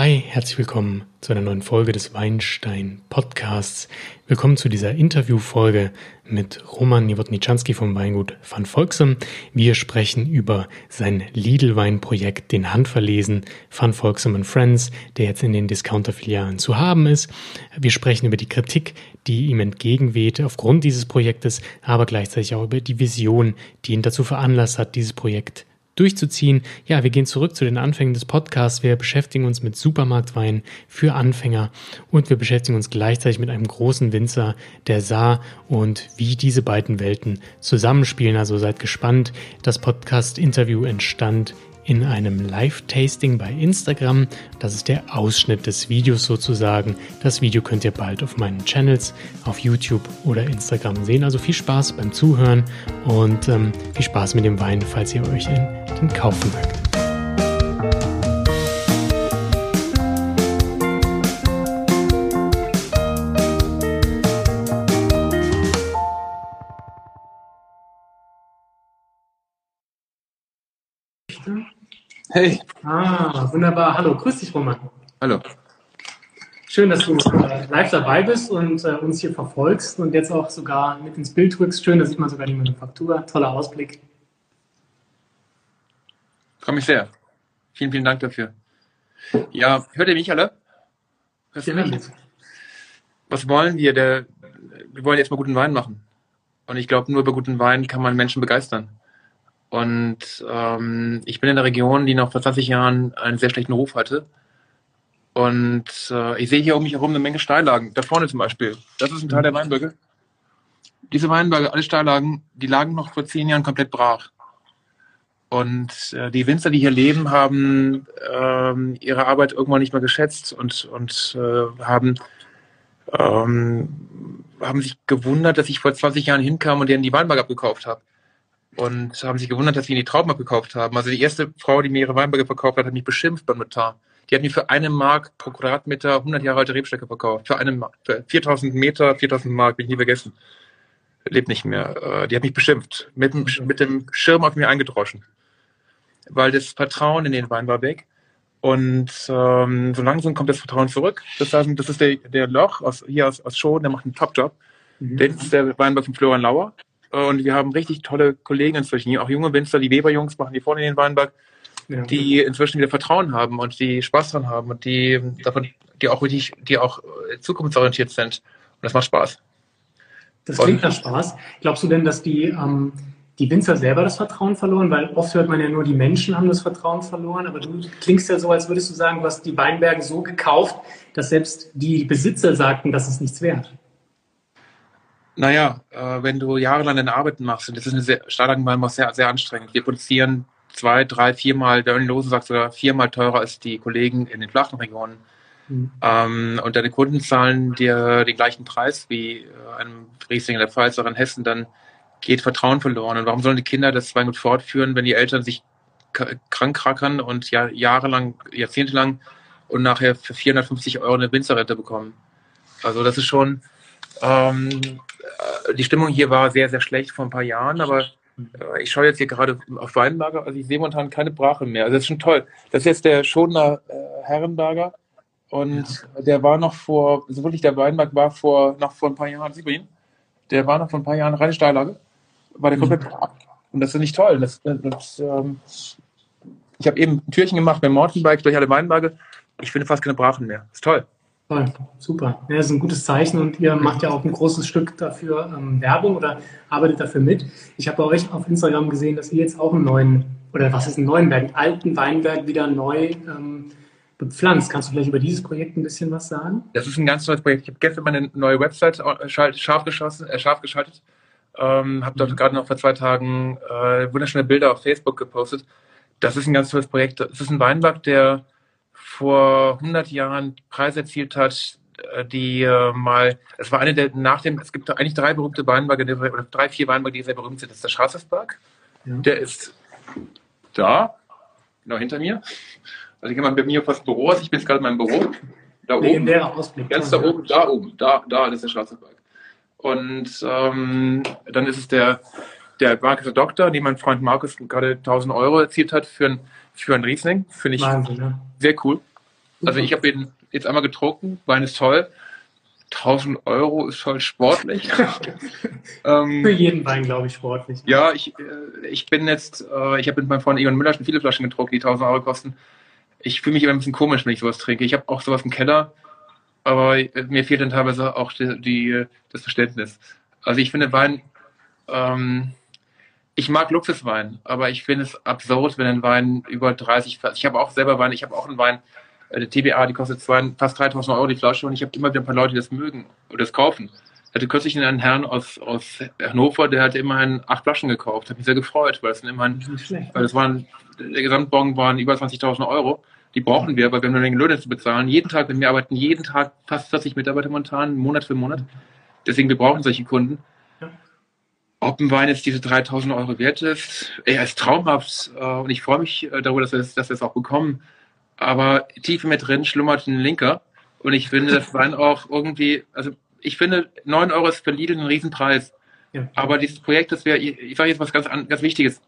Hi, herzlich willkommen zu einer neuen Folge des Weinstein Podcasts. Willkommen zu dieser Interviewfolge mit Roman Niewodniczanski vom Weingut Van Volksem. Wir sprechen über sein Lidl-Weinprojekt, den Handverlesen Van Volksem Friends, der jetzt in den Discounter-Filialen zu haben ist. Wir sprechen über die Kritik, die ihm entgegenweht aufgrund dieses Projektes, aber gleichzeitig auch über die Vision, die ihn dazu veranlasst hat, dieses Projekt durchzuziehen. Ja, wir gehen zurück zu den Anfängen des Podcasts. Wir beschäftigen uns mit Supermarktwein für Anfänger und wir beschäftigen uns gleichzeitig mit einem großen Winzer, der sah und wie diese beiden Welten zusammenspielen. Also seid gespannt. Das Podcast-Interview entstand in einem Live-Tasting bei Instagram. Das ist der Ausschnitt des Videos sozusagen. Das Video könnt ihr bald auf meinen Channels auf YouTube oder Instagram sehen. Also viel Spaß beim Zuhören und ähm, viel Spaß mit dem Wein, falls ihr euch den kaufen mögt. Hey. Ah, wunderbar. Hallo, grüß dich, Roman. Hallo. Schön, dass du äh, live dabei bist und äh, uns hier verfolgst und jetzt auch sogar mit ins Bild drückst. Schön, da sieht man sogar die Manufaktur. Toller Ausblick. Freue mich sehr. Vielen, vielen Dank dafür. Ja, hört ihr mich alle? Hörst du mich? Was wollen wir? Der, wir wollen jetzt mal guten Wein machen. Und ich glaube, nur über guten Wein kann man Menschen begeistern. Und ähm, ich bin in der Region, die noch vor 20 Jahren einen sehr schlechten Ruf hatte. Und äh, ich sehe hier um mich herum eine Menge Steillagen. Da vorne zum Beispiel. Das ist ein Teil der Weinberge. Diese Weinberge, alle Steillagen, die lagen noch vor zehn Jahren komplett brach. Und äh, die Winzer, die hier leben, haben ähm, ihre Arbeit irgendwann nicht mehr geschätzt und, und äh, haben, ähm, haben sich gewundert, dass ich vor 20 Jahren hinkam und denen die Weinberge abgekauft habe und haben sich gewundert, dass sie ihnen die Trauben abgekauft haben. Also die erste Frau, die mir ihre Weinberge verkauft hat, hat mich beschimpft beim Notar. Die hat mir für eine Mark pro Quadratmeter 100 Jahre alte Rebstöcke verkauft. Für, eine, für 4000 Meter, 4000 Mark, bin ich nie vergessen. Lebt nicht mehr. Äh, die hat mich beschimpft. Mit dem, mit dem Schirm auf mir eingedroschen. Weil das Vertrauen in den Wein war weg. Und ähm, so langsam kommt das Vertrauen zurück. Das, heißt, das ist der, der Loch aus, hier aus, aus Schoen, der macht einen Top-Job. Mhm. Das ist der Weinberg von Florian Lauer. Und wir haben richtig tolle Kollegen inzwischen, auch junge Winzer, die Weber-Jungs machen die vorne in den Weinberg, ja. die inzwischen wieder Vertrauen haben und die Spaß dran haben und die davon, die auch richtig, die auch äh, zukunftsorientiert sind. Und das macht Spaß. Das klingt nach Spaß. Glaubst du denn, dass die, ähm, die Winzer selber das Vertrauen verloren? Weil oft hört man ja nur, die Menschen haben das Vertrauen verloren, aber du klingst ja so, als würdest du sagen, du hast die Weinberge so gekauft, dass selbst die Besitzer sagten, das ist nichts wert. Naja, äh, wenn du jahrelang deine Arbeiten machst, und das ist eine sehr, Stahlagenwein sehr, sehr anstrengend. Wir produzieren zwei, drei, viermal, der Lose sagt sogar viermal teurer als die Kollegen in den flachen Regionen. Mhm. Ähm, und deine Kunden zahlen dir den gleichen Preis wie äh, einem Riesling in der Pfalz oder in Hessen, dann geht Vertrauen verloren. Und warum sollen die Kinder das Weingut fortführen, wenn die Eltern sich krank krackern und ja, jahrelang, jahrzehntelang und nachher für 450 Euro eine Winzerrente bekommen? Also das ist schon, ähm, äh, die Stimmung hier war sehr, sehr schlecht vor ein paar Jahren, aber äh, ich schaue jetzt hier gerade auf Weinberger, also ich sehe momentan keine Brache mehr. Also das ist schon toll. Das ist jetzt der Schodener äh, Herrenberger und ja. der war noch vor, also wirklich der Weinberg war vor, noch vor ein paar Jahren, sieht man ihn? Der war noch vor ein paar Jahren reine Steillage, war der komplett mhm. ab. Und das ist nicht toll. Das, das, ähm, ich habe eben ein Türchen gemacht beim Mountainbike durch alle Weinberge. Ich finde fast keine Brachen mehr. Das ist toll. Toll, super. Ja, das ist ein gutes Zeichen und ihr macht ja auch ein großes Stück dafür ähm, Werbung oder arbeitet dafür mit. Ich habe bei euch auf Instagram gesehen, dass ihr jetzt auch einen neuen, oder was ist ein neuen Berg, einen alten Weinberg wieder neu ähm, bepflanzt. Kannst du vielleicht über dieses Projekt ein bisschen was sagen? Das ist ein ganz neues Projekt. Ich habe gestern meine neue Website scharf, geschossen, äh, scharf geschaltet. Ähm, habe dort mhm. gerade noch vor zwei Tagen äh, wunderschöne Bilder auf Facebook gepostet. Das ist ein ganz tolles Projekt. Das ist ein Weinberg, der vor 100 Jahren Preise erzielt hat, äh, die äh, mal, es war eine der, nach dem, es gibt eigentlich drei berühmte Weinberge, oder drei, vier Weinberge, die sehr berühmt sind. Das ist der Schafsberg, ja. der ist da, genau hinter mir. Also hier mal bei mir fast Büro also ich bin jetzt gerade in meinem Büro. Da oben. Ausblick. Ganz da oben, da oben, da, da ist der Schafsberg. Und ähm, dann ist es der, der Markus Doktor, den mein Freund Markus gerade 1000 Euro erzielt hat für ein, für ein Riesling. Finde ich Wahnsinn, sehr cool. Also ich habe ihn jetzt einmal getrunken, Wein ist toll. 1000 Euro ist voll sportlich. ähm, Für jeden Wein, glaube ich, sportlich. Ja, ich, äh, ich bin jetzt, äh, ich habe mit meinem Freund Egon Müller schon viele Flaschen getrunken, die 1000 Euro kosten. Ich fühle mich immer ein bisschen komisch, wenn ich sowas trinke. Ich habe auch sowas im Keller, aber mir fehlt dann teilweise auch die, die das Verständnis. Also ich finde Wein, ähm, ich mag Luxuswein, aber ich finde es absurd, wenn ein Wein über 30, ich habe auch selber Wein, ich habe auch einen Wein, äh, der TBA, die kostet zwei, fast 3000 Euro die Flasche und ich habe immer wieder ein paar Leute, die das mögen oder das kaufen. Ich hatte kürzlich einen Herrn aus, aus Hannover, der hat immerhin acht Flaschen gekauft. Hat mich sehr gefreut, weil es immerhin, weil es waren, der Gesamtbon waren über 20.000 Euro. Die brauchen wir, weil wir haben eine Menge Löhne zu bezahlen. Jeden Tag, wenn wir arbeiten jeden Tag fast 40 Mitarbeiter momentan, Monat für Monat. Deswegen, wir brauchen solche Kunden. Ob ein Wein jetzt diese 3000 Euro wert ist, er ist traumhaft äh, und ich freue mich äh, darüber, dass wir, dass wir es auch bekommen aber tief in mir drin schlummert ein Linker. Und ich finde, das Wein auch irgendwie, also ich finde, 9 Euro ist für Lidl ein Riesenpreis. Ja. Aber dieses Projekt, das wir, ich sage jetzt was ganz, ganz Wichtiges.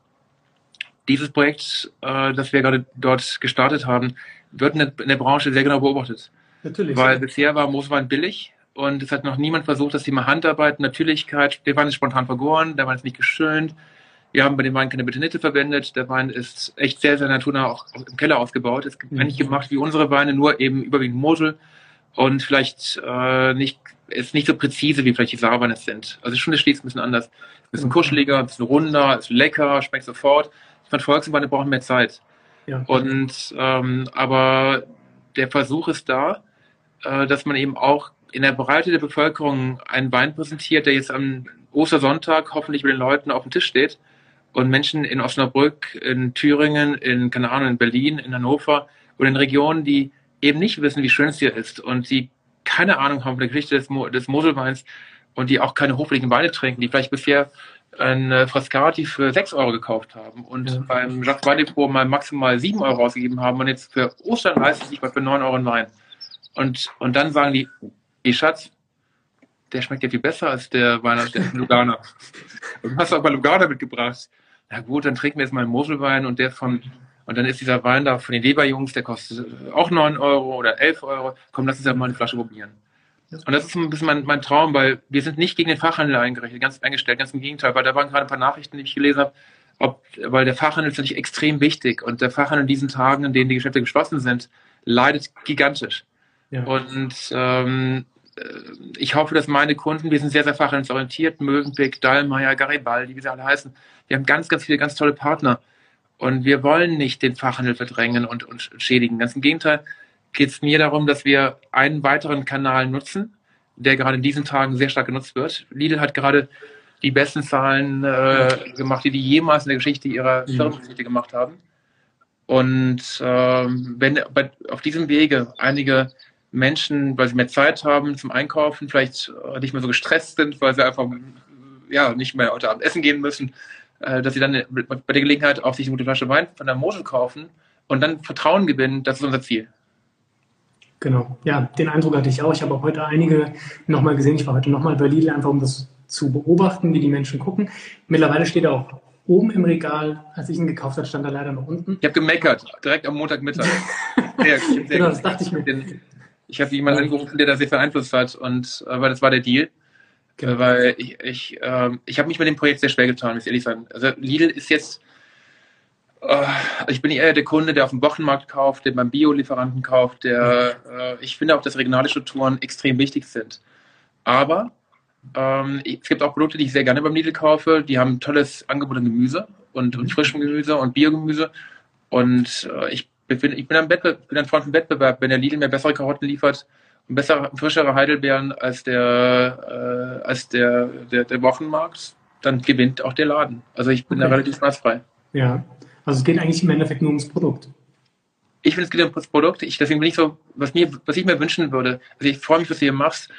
Dieses Projekt, äh, das wir gerade dort gestartet haben, wird in der, in der Branche sehr genau beobachtet. Natürlich. Weil ja. bisher war Mooswein billig und es hat noch niemand versucht, das Thema Handarbeit, Natürlichkeit, der Wein ist spontan vergoren, der Wein ist nicht geschönt, wir haben bei dem Wein keine Betonitte verwendet. Der Wein ist echt sehr, sehr naturnah auch im Keller ausgebaut. Es ist mhm. eigentlich gemacht wie unsere Weine, nur eben überwiegend Mosel und vielleicht äh, nicht, ist nicht so präzise, wie vielleicht die Saarweine sind. Also schon der Schließ ein bisschen anders. Ein bisschen mhm. kuscheliger, ein bisschen runder, ist lecker, schmeckt sofort. Ich fand Volksweine brauchen mehr Zeit. Ja. Und ähm, aber der Versuch ist da, äh, dass man eben auch in der Breite der Bevölkerung einen Wein präsentiert, der jetzt am Ostersonntag hoffentlich mit den Leuten auf dem Tisch steht und Menschen in Osnabrück, in Thüringen, in, keine Ahnung, in Berlin, in Hannover und in Regionen, die eben nicht wissen, wie schön es hier ist und die keine Ahnung haben von der Geschichte des, Mo des Moselweins und die auch keine hochwertigen Weine trinken, die vielleicht bisher ein Frascati für 6 Euro gekauft haben und ja. beim Jacques Weindepot mal maximal 7 Euro ausgegeben haben und jetzt für Ostern leisten sich mal für 9 Euro einen Wein. Und, und dann sagen die, ihr Schatz, der schmeckt ja viel besser als der Wein aus der Lugana. und du hast auch bei Lugana mitgebracht na gut, dann trinken wir jetzt mal einen Moselwein und der von, und dann ist dieser Wein da von den Weber-Jungs, der kostet auch 9 Euro oder 11 Euro. Komm, lass uns ja mal eine Flasche probieren. Und das ist ein bisschen mein, mein Traum, weil wir sind nicht gegen den Fachhandel eingerichtet, ganz eingestellt, ganz im Gegenteil, weil da waren gerade ein paar Nachrichten, die ich gelesen habe, ob, weil der Fachhandel ist natürlich extrem wichtig und der Fachhandel in diesen Tagen, in denen die Geschäfte geschlossen sind, leidet gigantisch. Ja. Und ähm, äh, ich hoffe, dass meine Kunden, wir sind sehr, sehr fachhandelsorientiert, Mövenpick, Dallmayr, Garibaldi, wie sie alle heißen, wir haben ganz, ganz viele ganz tolle Partner. Und wir wollen nicht den Fachhandel verdrängen und, und schädigen. Ganz im Gegenteil geht es mir darum, dass wir einen weiteren Kanal nutzen, der gerade in diesen Tagen sehr stark genutzt wird. Lidl hat gerade die besten Zahlen äh, gemacht, die die jemals in der Geschichte ihrer mhm. Firmengeschichte gemacht haben. Und ähm, wenn auf diesem Wege einige Menschen, weil sie mehr Zeit haben zum Einkaufen, vielleicht nicht mehr so gestresst sind, weil sie einfach ja, nicht mehr heute Abend essen gehen müssen, äh, dass sie dann bei der Gelegenheit auch sich eine gute Flasche Wein von der Mosel kaufen und dann Vertrauen gewinnen, das ist unser Ziel. Genau, ja, den Eindruck hatte ich auch. Ich habe auch heute einige nochmal gesehen. Ich war heute nochmal bei Lidl, einfach um das zu beobachten, wie die Menschen gucken. Mittlerweile steht er auch oben im Regal. Als ich ihn gekauft habe, stand er leider noch unten. Ich habe gemeckert, direkt am Montagmittag. sehr, sehr genau, das dachte ich mir. Ich habe jemanden angerufen, der da sehr beeinflusst hat und äh, weil das war der Deal. Genau. Weil ich, ich, äh, ich habe mich mit dem Projekt sehr schwer getan, muss ich ehrlich sagen. Also Lidl ist jetzt, äh, ich bin eher der Kunde, der auf dem Wochenmarkt kauft, der beim Bio-Lieferanten kauft, der, äh, ich finde auch, dass regionale Strukturen extrem wichtig sind. Aber ähm, es gibt auch Produkte, die ich sehr gerne beim Lidl kaufe, die haben tolles Angebot an Gemüse und, und mhm. frischem Gemüse und Biogemüse. Und äh, ich, bin, ich bin ein, Wettbewerb, bin ein Freund von Wettbewerb. Wenn der Lidl mir bessere Karotten liefert, besser, frischere Heidelbeeren als der, äh, als der, der, der Wochenmarkt, dann gewinnt auch der Laden. Also ich bin okay. da relativ schmerzfrei. Ja, also es geht eigentlich im Endeffekt nur ums Produkt. Ich finde, es geht ums Produkt. Ich, deswegen bin ich so, was, mir, was ich mir wünschen würde, also ich freue mich, was du hier machst,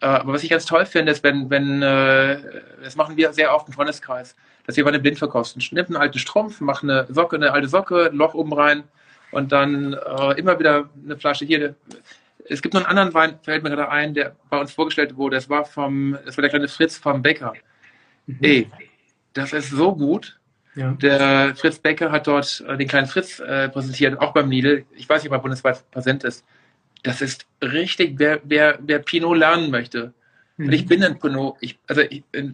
äh, aber was ich ganz toll finde, ist, wenn, wenn äh, das machen wir sehr oft im Freundeskreis, dass wir eine blind verkosten. Schnippen einen alten Strumpf, machen eine Socke, eine alte Socke, ein Loch oben rein und dann äh, immer wieder eine Flasche hier, es gibt noch einen anderen Wein, fällt mir gerade ein, der bei uns vorgestellt wurde. Das war vom, das war der kleine Fritz vom Bäcker. Mhm. Ey, das ist so gut. Ja. Der Fritz Becker hat dort äh, den kleinen Fritz äh, präsentiert, auch beim Lidl. Ich weiß nicht, ob er bundesweit präsent ist. Das ist richtig, wer, wer, wer Pinot lernen möchte. Mhm. Und ich bin ein Pinot. Ich, also ich, äh,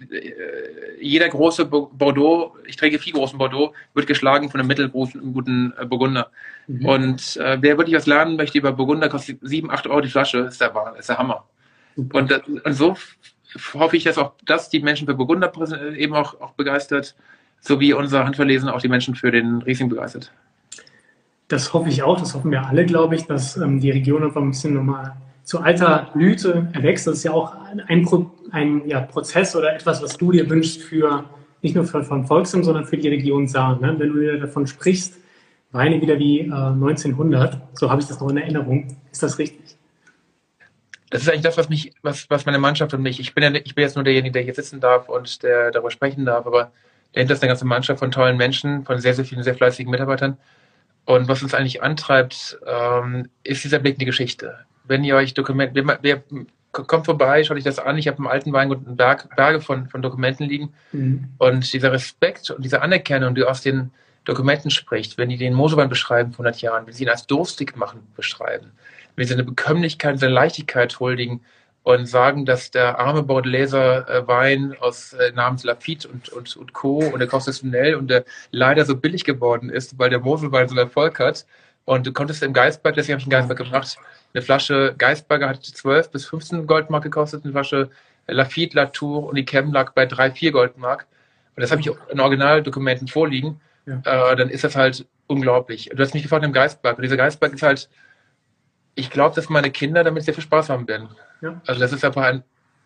jeder große Bordeaux, ich träge viel großen Bordeaux, wird geschlagen von einem mittelgroßen guten äh, Burgunder. Mhm. Und äh, wer wirklich was lernen möchte über Burgunder, kostet 7, 8 Euro die Flasche, ist der, ist der Hammer. Und, und so hoffe ich, dass auch das die Menschen für Burgunder eben auch, auch begeistert so wie unser Handverlesen auch die Menschen für den Riesling begeistert. Das hoffe ich auch, das hoffen wir alle, glaube ich, dass ähm, die Region einfach ein bisschen nochmal zu alter Blüte erwächst. Das ist ja auch ein, ein ja, Prozess oder etwas, was du dir wünschst für nicht nur für, von Volksem, sondern für die Region Saar. Ne? Wenn du wieder davon sprichst, Weine wieder wie äh, 1900, so habe ich das noch in Erinnerung. Ist das richtig? Das ist eigentlich das, was mich, was, was meine Mannschaft und mich, ich bin ja, ich bin jetzt nur derjenige, der hier sitzen darf und der darüber sprechen darf, aber Dahinter ist eine ganze Mannschaft von tollen Menschen, von sehr, sehr vielen, sehr fleißigen Mitarbeitern. Und was uns eigentlich antreibt, ähm, ist dieser Blick in die Geschichte. Wenn ihr euch Dokumente, wer, wer kommt vorbei, schaut euch das an. Ich habe im alten Weingut einen Berg, Berge von, von Dokumenten liegen. Mhm. Und dieser Respekt und diese Anerkennung, die aus den Dokumenten spricht, wenn die den Mosewein beschreiben vor 100 Jahren, wenn sie ihn als durstig machen beschreiben, wenn sie eine Bekömmlichkeit, eine Leichtigkeit huldigen, und sagen, dass der arme Baudeläser äh, Wein aus äh, namens Lafitte und, und, und Co. und der konzessionell und der leider so billig geworden ist, weil der Moselwein so einen Erfolg hat. Und du konntest im Geistberg, deswegen habe ich einen Geistberg gemacht, eine Flasche Geistberger hat 12 bis 15 Goldmark gekostet, eine Flasche Lafitte, Latour und die Chem lag bei 3, 4 Goldmark. Und das habe ich in Originaldokumenten vorliegen. Ja. Äh, dann ist das halt unglaublich. Du hast mich gefragt im Geistberg. Und dieser Geistberg ist halt, ich glaube, dass meine Kinder damit sehr viel Spaß haben werden. Ja. Also das ist einfach ein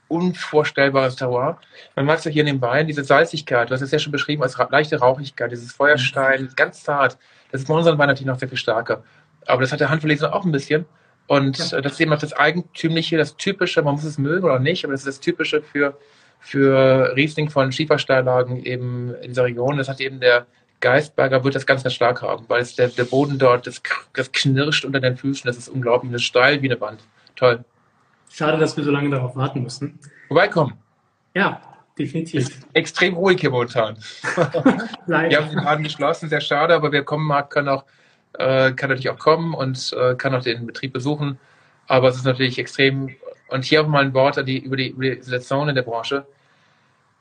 unvorstellbares Terroir. Man mag es ja hier in dem Wein, diese Salzigkeit, du hast es ja schon beschrieben als leichte Rauchigkeit, dieses Feuerstein, mhm. ganz zart. Das ist bei unseren Wein natürlich noch sehr viel stärker. Aber das hat der Handverleser auch ein bisschen. Und ja. das ist eben auch das Eigentümliche, das Typische, man muss es mögen oder nicht, aber das ist das Typische für, für Riesling von Schiefersteillagen eben in dieser Region. Das hat eben der Geistberger wird das ganz, ganz stark haben, weil es der, der Boden dort, das, das knirscht unter den Füßen, das ist unglaublich, das ist steil wie eine Wand. Toll. Schade, dass wir so lange darauf warten müssen. Vorbeikommen. Ja, definitiv. Ist extrem ruhig hier momentan. Wir haben den Laden geschlossen, sehr schade, aber wer kommen mag, kann auch, äh, kann natürlich auch kommen und äh, kann auch den Betrieb besuchen. Aber es ist natürlich extrem, und hier auch mal ein Wort die, über, die, über die Situation in der Branche.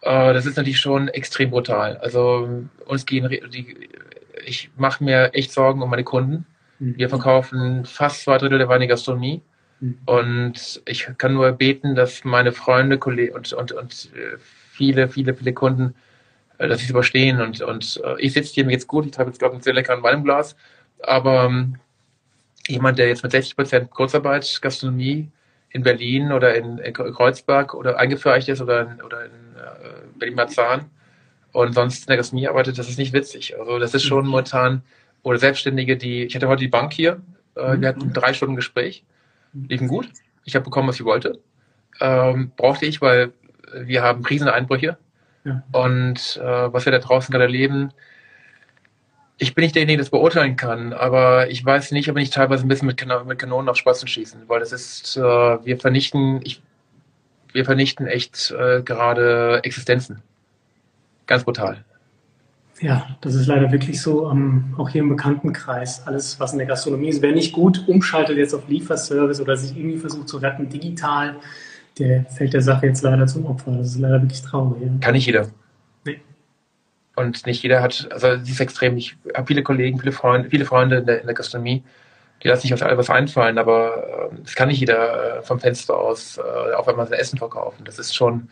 Äh, das ist natürlich schon extrem brutal. Also uns gehen, die, ich mache mir echt Sorgen um meine Kunden. Mhm. Wir verkaufen fast zwei Drittel der Weine Gastronomie. Mhm. Und ich kann nur beten, dass meine Freunde, Kollegen und, und, und äh, viele, viele, viele Kunden, äh, dass sie es überstehen. Und, und äh, ich sitze hier, mir geht's gut, ich habe jetzt, glaube ich, einen sehr leckeren Wein im Glas. Aber ähm, jemand, der jetzt mit 60 Prozent Kurzarbeit, Gastronomie in Berlin oder in, in Kreuzberg oder eingefärcht ist oder in, oder in äh, Berlin-Marzahn und sonst in der Gastronomie arbeitet, das ist nicht witzig. Also das ist schon mhm. momentan, oder Selbstständige, die, ich hatte heute die Bank hier, äh, wir hatten drei Stunden Gespräch liefen gut. Ich habe bekommen, was ich wollte. Ähm, brauchte ich, weil wir haben Kriseneinbrüche. Ja. Und äh, was wir da draußen gerade erleben, ich bin nicht derjenige, der das beurteilen kann, aber ich weiß nicht, ob ich teilweise ein bisschen mit, kan mit Kanonen auf Spatzen schießen, weil das ist, äh, wir vernichten, ich, wir vernichten echt äh, gerade Existenzen. Ganz brutal. Ja, das ist leider wirklich so, ähm, auch hier im Bekanntenkreis. Alles, was in der Gastronomie ist, wer nicht gut umschaltet jetzt auf Lieferservice oder sich irgendwie versucht zu retten digital, der fällt der Sache jetzt leider zum Opfer. Das ist leider wirklich traurig. Ja. Kann nicht jeder. Und nicht jeder hat, also das ist extrem. Ich habe viele Kollegen, viele Freunde, viele Freunde in der, in der Gastronomie, die lassen sich auf alles einfallen, aber es äh, kann nicht jeder äh, vom Fenster aus äh, auf einmal sein Essen verkaufen. Das ist schon,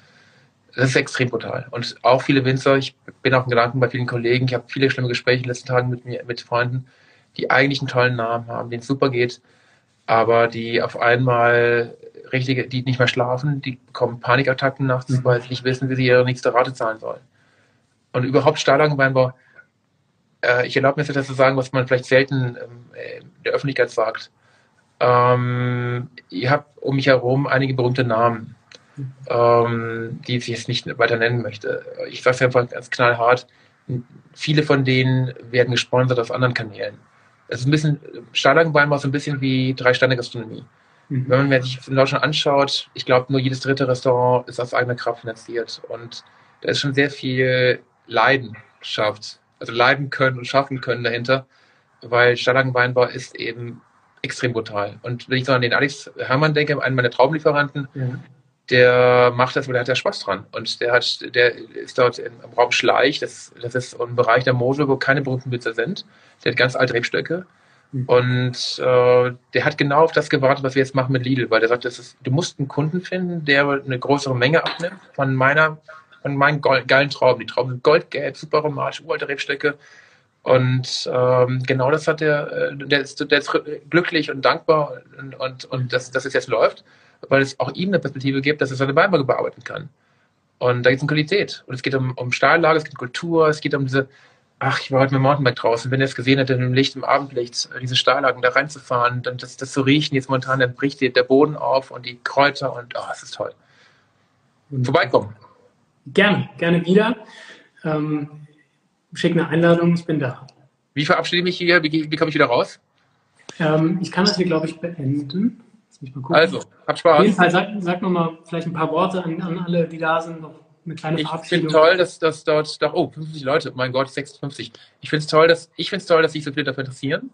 das ist extrem brutal. Und auch viele Winzer, ich bin auch in Gedanken bei vielen Kollegen, ich habe viele schlimme Gespräche in den letzten Tagen mit mir, mit Freunden, die eigentlich einen tollen Namen haben, denen es super geht, aber die auf einmal richtige, die nicht mehr schlafen, die bekommen Panikattacken nachts, mhm. weil sie nicht wissen, wie sie ihre nächste Rate zahlen sollen. Und überhaupt Stahlangenweinbau, äh, ich erlaube mir jetzt das zu sagen, was man vielleicht selten in der Öffentlichkeit sagt. Ähm, ihr habt um mich herum einige berühmte Namen ähm, die ich jetzt nicht weiter nennen möchte. Ich sage es einfach ganz knallhart, viele von denen werden gesponsert auf anderen Kanälen. Es ist ein bisschen, Stahlagenwein war so ein bisschen wie Drei-Sterne-Gastronomie. Mhm. Wenn man sich in Deutschland anschaut, ich glaube, nur jedes dritte Restaurant ist aus eigener Kraft finanziert. Und da ist schon sehr viel Leidenschaft also leiden können und schaffen können dahinter, weil Stallagenweinbau ist eben extrem brutal. Und wenn ich so an den Alex Hermann denke, einen meiner Traumlieferanten, ja. der macht das, weil der hat ja Spaß dran. Und der hat, der ist dort im Raum Schleich, das, das ist ein Bereich der Mosel, wo keine berühmten Blitzer sind. Der hat ganz alte Rebstöcke. Mhm. Und äh, der hat genau auf das gewartet, was wir jetzt machen mit Lidl, weil der sagt, das ist, du musst einen Kunden finden, der eine größere Menge abnimmt von meiner, von meinen geilen Trauben. Die Trauben sind goldgelb, super aromatisch, uralte Rebstöcke. Und ähm, genau das hat der, äh, der ist, der ist glücklich und dankbar und, und, und dass, dass es jetzt läuft, weil es auch ihm eine Perspektive gibt, dass er seine Weinberge bearbeiten kann. Und da geht es um Qualität. Und es geht um, um Stahllage, es geht um Kultur, es geht um diese, ach, ich war heute mit dem Mountainbike draußen, wenn ihr es gesehen hättet, im Licht, im Abendlicht, äh, diese Stahllagen da reinzufahren, dann das, das zu riechen, jetzt momentan, dann bricht der Boden auf und die Kräuter und, oh, es ist toll. Vorbeikommen. Gerne, gerne wieder. Ähm, schick eine Einladung, ich bin da. Wie verabschiede ich mich hier? Wie, wie komme ich wieder raus? Ähm, ich kann das hier, glaube ich, beenden. Also, hab Spaß. Auf jeden Fall, sag, sag nochmal vielleicht ein paar Worte an, an alle, die da sind, noch eine kleine ich finde toll, dass, dass dort, doch, oh, 50 Leute, mein Gott, 56. Ich finde es toll, dass, ich finde toll, dass sich so viele dafür interessieren.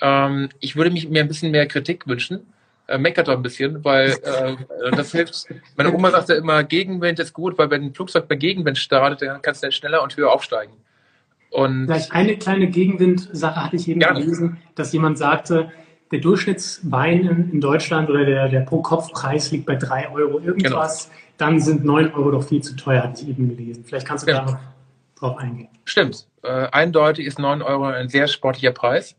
Ähm, ich würde mich mir ein bisschen mehr Kritik wünschen. Äh, meckert doch ein bisschen, weil äh, das hilft. Meine Oma sagte immer, Gegenwind ist gut, weil wenn ein Flugzeug bei Gegenwind startet, dann kannst du schneller und höher aufsteigen. Und Vielleicht eine kleine Gegenwind-Sache hatte ich eben gerne. gelesen, dass jemand sagte, der Durchschnittswein in, in Deutschland oder der, der Pro-Kopf-Preis liegt bei drei Euro irgendwas. Genau. Dann sind neun Euro doch viel zu teuer, hatte ich eben gelesen. Vielleicht kannst du ja. da noch drauf eingehen. Stimmt. Äh, eindeutig ist neun Euro ein sehr sportlicher Preis.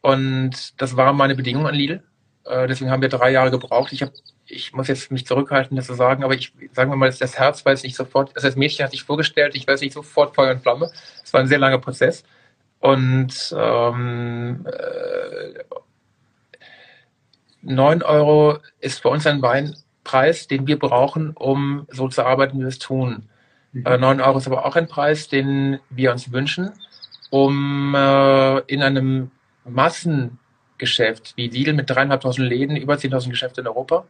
Und das war meine Bedingung an Lidl. Äh, deswegen haben wir drei Jahre gebraucht. Ich habe ich muss jetzt mich zurückhalten, das zu sagen, aber ich sagen wir mal, das Herz war jetzt nicht sofort, also das Mädchen hat sich vorgestellt, ich weiß nicht sofort Feuer und Flamme. Es war ein sehr langer Prozess. Und ähm, äh, 9 Euro ist für uns ein Weinpreis, den wir brauchen, um so zu arbeiten, wie wir es tun. Mhm. Äh, 9 Euro ist aber auch ein Preis, den wir uns wünschen, um äh, in einem Massengeschäft wie Lidl mit dreieinhalbtausend Läden, über 10.000 Geschäfte in Europa,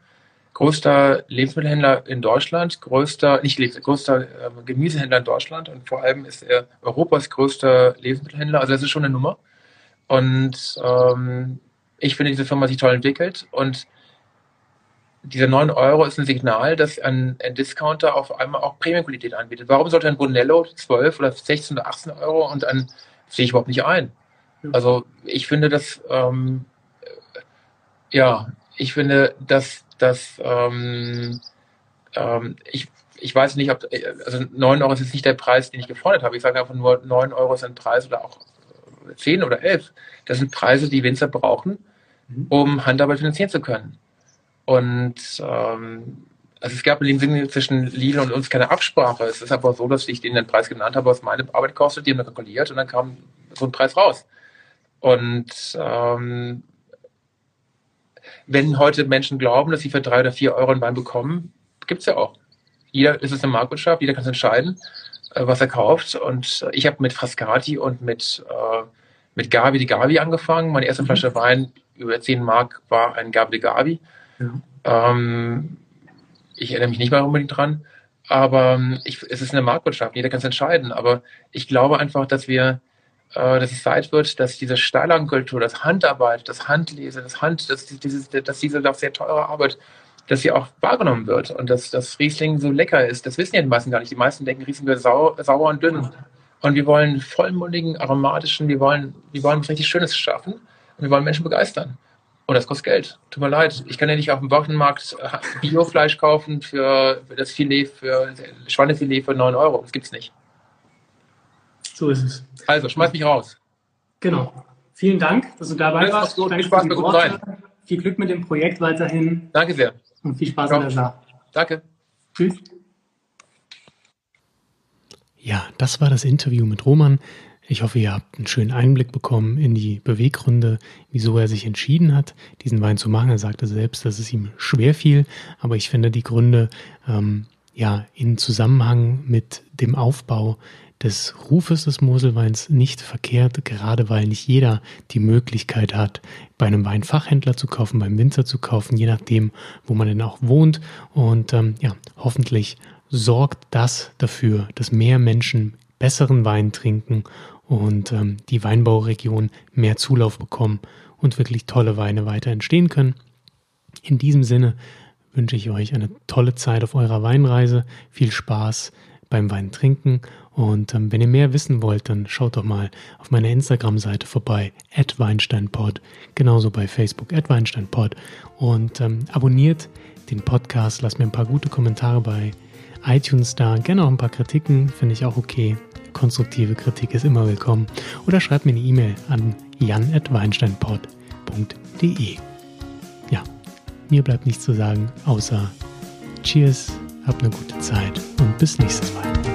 größter Lebensmittelhändler in Deutschland, größter, nicht größter äh, Gemüsehändler in Deutschland und vor allem ist er Europas größter Lebensmittelhändler. Also das ist schon eine Nummer. Und ähm, ich finde, diese Firma sich toll entwickelt und dieser 9 Euro ist ein Signal, dass ein, ein Discounter auf einmal auch Premium-Qualität anbietet. Warum sollte ein Brunello 12 oder 16 oder 18 Euro und dann sehe ich überhaupt nicht ein? Also ich finde, dass ähm, ja, ich finde, dass dass ähm, ähm, ich, ich weiß nicht, ob, also 9 Euro ist jetzt nicht der Preis, den ich gefordert habe. Ich sage einfach nur, 9 Euro ist ein Preis oder auch 10 oder 11. Das sind Preise, die Winzer brauchen, mhm. um Handarbeit finanzieren zu können. Und ähm, also es gab in dem Sinne zwischen Lidl und uns keine Absprache. Es ist einfach so, dass ich denen den Preis genannt habe, was meine Arbeit kostet, die haben dann kalkuliert und dann kam so ein Preis raus. Und ähm, wenn heute Menschen glauben, dass sie für drei oder vier Euro einen Wein bekommen, gibt es ja auch. Jeder ist es eine Marktwirtschaft, jeder kann es entscheiden, äh, was er kauft. Und ich habe mit Frascati und mit, äh, mit Gavi di Gavi angefangen. Meine erste mhm. Flasche Wein über 10 Mark war ein Gavi di Gavi. Ja. Ähm, ich erinnere mich nicht mal unbedingt dran. Aber ähm, ich, es ist eine Marktwirtschaft, jeder kann es entscheiden. Aber ich glaube einfach, dass wir äh, dass es Zeit wird, dass diese Steilankultur, das Handarbeit, das Handlesen, das Hand, dass, dieses, dass diese doch sehr teure Arbeit, dass sie auch wahrgenommen wird und dass das Riesling so lecker ist. Das wissen ja die meisten gar nicht. Die meisten denken, Riesling wäre sau, sauer und dünn. Und wir wollen vollmundigen, aromatischen, wir wollen, wir wollen was richtig Schönes schaffen und wir wollen Menschen begeistern. Und das kostet Geld. Tut mir leid. Ich kann ja nicht auf dem Wochenmarkt äh, Biofleisch kaufen für das Filet, für Schweinefilet für 9 Euro. Das gibt's nicht. So ist es. Also, schmeiß mich raus. Genau. Vielen Dank, dass du dabei Alles warst. Gut. Viel Spaß mit uns sein. Viel Glück mit dem Projekt weiterhin. Danke sehr. Und viel Spaß in der Sache. Danke. Tschüss. Ja, das war das Interview mit Roman. Ich hoffe, ihr habt einen schönen Einblick bekommen in die Beweggründe, wieso er sich entschieden hat, diesen Wein zu machen. Er sagte selbst, dass es ihm schwer fiel, aber ich finde die Gründe ähm, ja in Zusammenhang mit dem Aufbau des Rufes des Moselweins nicht verkehrt, gerade weil nicht jeder die Möglichkeit hat, bei einem Weinfachhändler zu kaufen, beim Winzer zu kaufen, je nachdem, wo man denn auch wohnt. Und ähm, ja, hoffentlich sorgt das dafür, dass mehr Menschen besseren Wein trinken und ähm, die Weinbauregion mehr Zulauf bekommen und wirklich tolle Weine weiter entstehen können. In diesem Sinne wünsche ich euch eine tolle Zeit auf eurer Weinreise, viel Spaß beim Wein trinken und ähm, wenn ihr mehr wissen wollt, dann schaut doch mal auf meiner Instagram-Seite vorbei, @weinsteinpod, genauso bei Facebook @weinsteinpod und ähm, abonniert den Podcast, lasst mir ein paar gute Kommentare bei iTunes da, gerne auch ein paar Kritiken, finde ich auch okay. Konstruktive Kritik ist immer willkommen. Oder schreibt mir eine E-Mail an jan.weinsteinpod.de. Ja, mir bleibt nichts zu sagen, außer Cheers, habt eine gute Zeit und bis nächstes Mal.